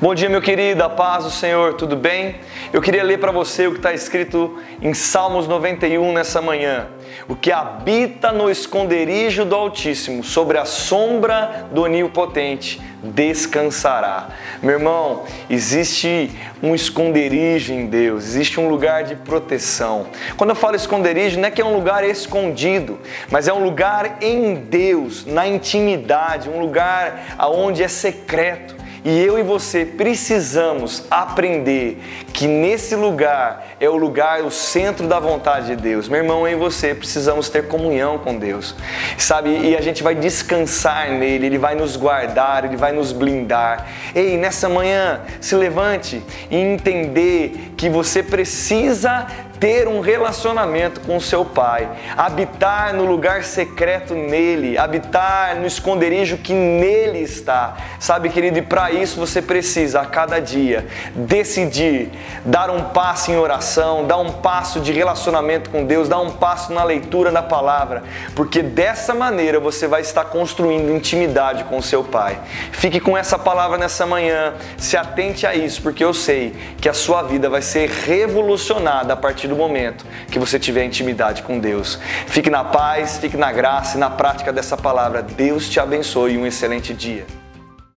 Bom dia, meu querido, a paz do Senhor, tudo bem? Eu queria ler para você o que está escrito em Salmos 91 nessa manhã. O que habita no esconderijo do Altíssimo, sobre a sombra do Onipotente, descansará. Meu irmão, existe um esconderijo em Deus, existe um lugar de proteção. Quando eu falo esconderijo, não é que é um lugar escondido, mas é um lugar em Deus, na intimidade, um lugar aonde é secreto. E eu e você precisamos aprender que nesse lugar é o lugar, o centro da vontade de Deus. Meu irmão, eu e você precisamos ter comunhão com Deus, sabe? E a gente vai descansar nele, ele vai nos guardar, ele vai nos blindar. Ei, nessa manhã, se levante e entender que você precisa ter um relacionamento com seu Pai, habitar no lugar secreto nele, habitar no esconderijo que nele está. Sabe, querido, e para isso você precisa a cada dia decidir dar um passo em oração, dar um passo de relacionamento com Deus, dar um passo na leitura da palavra, porque dessa maneira você vai estar construindo intimidade com seu Pai. Fique com essa palavra nessa manhã, se atente a isso, porque eu sei que a sua vida vai ser revolucionada a partir do momento que você tiver intimidade com Deus. Fique na paz, fique na graça e na prática dessa palavra. Deus te abençoe e um excelente dia.